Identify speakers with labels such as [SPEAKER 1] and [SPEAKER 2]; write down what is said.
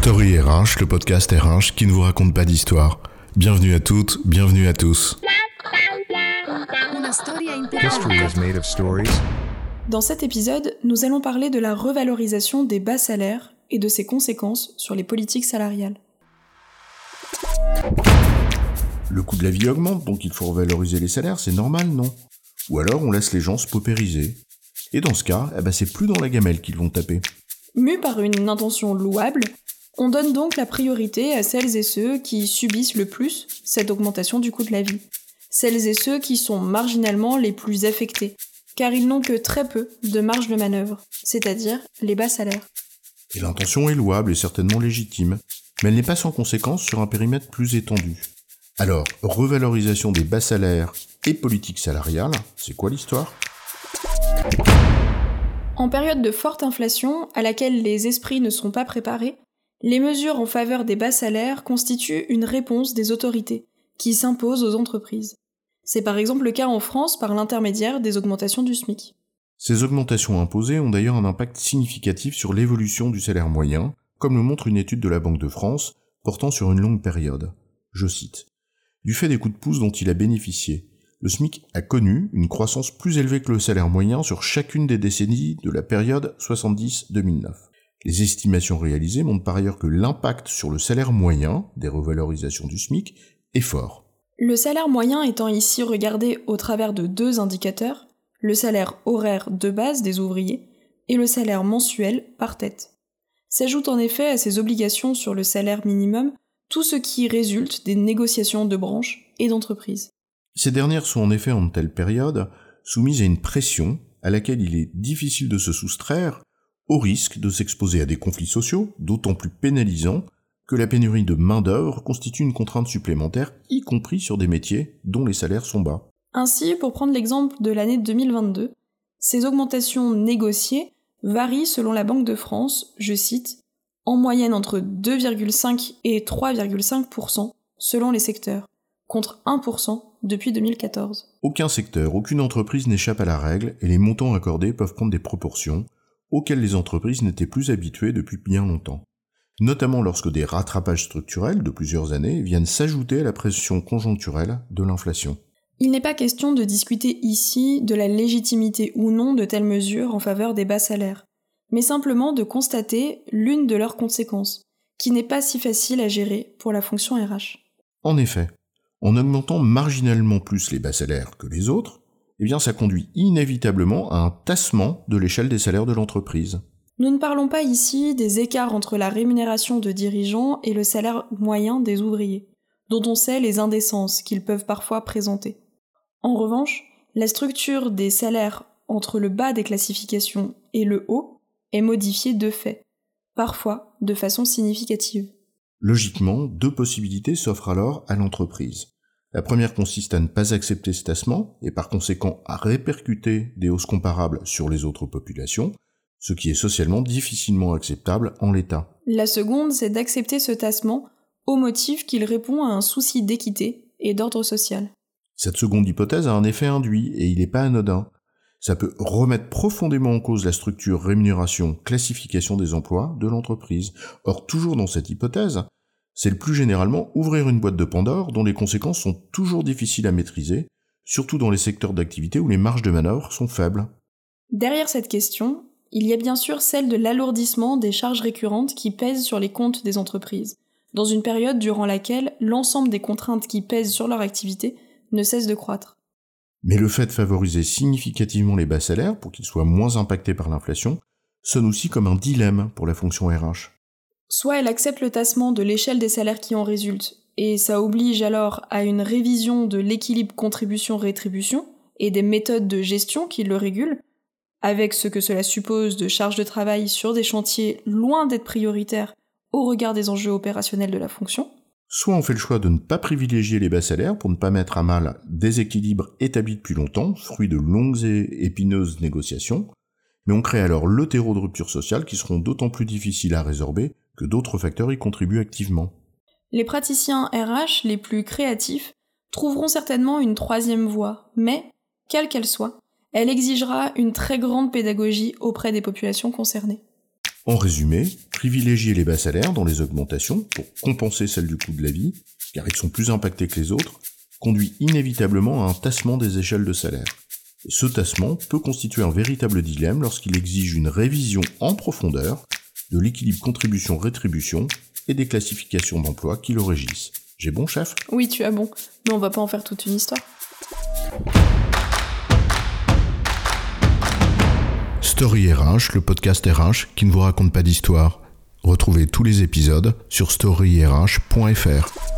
[SPEAKER 1] Story RH, le podcast RH qui ne vous raconte pas d'histoire. Bienvenue à toutes, bienvenue à tous.
[SPEAKER 2] Dans cet épisode, nous allons parler de la revalorisation des bas salaires et de ses conséquences sur les politiques salariales.
[SPEAKER 1] Le coût de la vie augmente, donc il faut revaloriser les salaires, c'est normal, non? Ou alors on laisse les gens se paupériser. Et dans ce cas, eh ben c'est plus dans la gamelle qu'ils vont taper.
[SPEAKER 2] Mu par une intention louable, on donne donc la priorité à celles et ceux qui subissent le plus cette augmentation du coût de la vie. Celles et ceux qui sont marginalement les plus affectés, car ils n'ont que très peu de marge de manœuvre, c'est-à-dire les bas salaires.
[SPEAKER 1] Et l'intention est louable et certainement légitime, mais elle n'est pas sans conséquence sur un périmètre plus étendu. Alors, revalorisation des bas salaires et politique salariale, c'est quoi l'histoire?
[SPEAKER 2] En période de forte inflation, à laquelle les esprits ne sont pas préparés, les mesures en faveur des bas salaires constituent une réponse des autorités, qui s'imposent aux entreprises. C'est par exemple le cas en France par l'intermédiaire des augmentations du SMIC.
[SPEAKER 1] Ces augmentations imposées ont d'ailleurs un impact significatif sur l'évolution du salaire moyen, comme le montre une étude de la Banque de France portant sur une longue période. Je cite. Du fait des coups de pouce dont il a bénéficié, le SMIC a connu une croissance plus élevée que le salaire moyen sur chacune des décennies de la période 70-2009. Les estimations réalisées montrent par ailleurs que l'impact sur le salaire moyen des revalorisations du SMIC est fort.
[SPEAKER 2] Le salaire moyen étant ici regardé au travers de deux indicateurs, le salaire horaire de base des ouvriers et le salaire mensuel par tête. S'ajoute en effet à ces obligations sur le salaire minimum tout ce qui résulte des négociations de branches et d'entreprises.
[SPEAKER 1] Ces dernières sont en effet en telle période soumises à une pression à laquelle il est difficile de se soustraire au risque de s'exposer à des conflits sociaux, d'autant plus pénalisants que la pénurie de main-d'œuvre constitue une contrainte supplémentaire, y compris sur des métiers dont les salaires sont bas.
[SPEAKER 2] Ainsi, pour prendre l'exemple de l'année 2022, ces augmentations négociées varient selon la Banque de France, je cite, en moyenne entre 2,5 et 3,5% selon les secteurs, contre 1% depuis 2014.
[SPEAKER 1] Aucun secteur, aucune entreprise n'échappe à la règle et les montants accordés peuvent prendre des proportions auxquelles les entreprises n'étaient plus habituées depuis bien longtemps, notamment lorsque des rattrapages structurels de plusieurs années viennent s'ajouter à la pression conjoncturelle de l'inflation.
[SPEAKER 2] Il n'est pas question de discuter ici de la légitimité ou non de telles mesures en faveur des bas salaires, mais simplement de constater l'une de leurs conséquences, qui n'est pas si facile à gérer pour la fonction RH.
[SPEAKER 1] En effet, en augmentant marginalement plus les bas salaires que les autres, eh bien ça conduit inévitablement à un tassement de l'échelle des salaires de l'entreprise.
[SPEAKER 2] Nous ne parlons pas ici des écarts entre la rémunération de dirigeants et le salaire moyen des ouvriers, dont on sait les indécences qu'ils peuvent parfois présenter. En revanche, la structure des salaires entre le bas des classifications et le haut est modifiée de fait, parfois de façon significative.
[SPEAKER 1] Logiquement, deux possibilités s'offrent alors à l'entreprise. La première consiste à ne pas accepter ce tassement et par conséquent à répercuter des hausses comparables sur les autres populations, ce qui est socialement difficilement acceptable en l'état.
[SPEAKER 2] La seconde, c'est d'accepter ce tassement au motif qu'il répond à un souci d'équité et d'ordre social.
[SPEAKER 1] Cette seconde hypothèse a un effet induit et il n'est pas anodin. Ça peut remettre profondément en cause la structure rémunération-classification des emplois de l'entreprise. Or, toujours dans cette hypothèse, c'est le plus généralement ouvrir une boîte de Pandore dont les conséquences sont toujours difficiles à maîtriser, surtout dans les secteurs d'activité où les marges de manœuvre sont faibles.
[SPEAKER 2] Derrière cette question, il y a bien sûr celle de l'alourdissement des charges récurrentes qui pèsent sur les comptes des entreprises, dans une période durant laquelle l'ensemble des contraintes qui pèsent sur leur activité ne cessent de croître.
[SPEAKER 1] Mais le fait de favoriser significativement les bas salaires pour qu'ils soient moins impactés par l'inflation sonne aussi comme un dilemme pour la fonction RH.
[SPEAKER 2] Soit elle accepte le tassement de l'échelle des salaires qui en résultent, et ça oblige alors à une révision de l'équilibre contribution-rétribution et des méthodes de gestion qui le régulent, avec ce que cela suppose de charges de travail sur des chantiers loin d'être prioritaires au regard des enjeux opérationnels de la fonction.
[SPEAKER 1] Soit on fait le choix de ne pas privilégier les bas salaires pour ne pas mettre à mal des équilibres établis depuis longtemps, fruits de longues et épineuses négociations, mais on crée alors le terreau de rupture sociale qui seront d'autant plus difficiles à résorber que d'autres facteurs y contribuent activement.
[SPEAKER 2] Les praticiens RH les plus créatifs trouveront certainement une troisième voie, mais, quelle qu'elle soit, elle exigera une très grande pédagogie auprès des populations concernées.
[SPEAKER 1] En résumé, privilégier les bas salaires dans les augmentations pour compenser celles du coût de la vie, car ils sont plus impactés que les autres, conduit inévitablement à un tassement des échelles de salaire. Et ce tassement peut constituer un véritable dilemme lorsqu'il exige une révision en profondeur de l'équilibre contribution-rétribution et des classifications d'emploi qui le régissent. J'ai bon, chef?
[SPEAKER 2] Oui, tu as bon, mais on va pas en faire toute une histoire.
[SPEAKER 1] Story RH, le podcast RH qui ne vous raconte pas d'histoire. Retrouvez tous les épisodes sur storyrh.fr.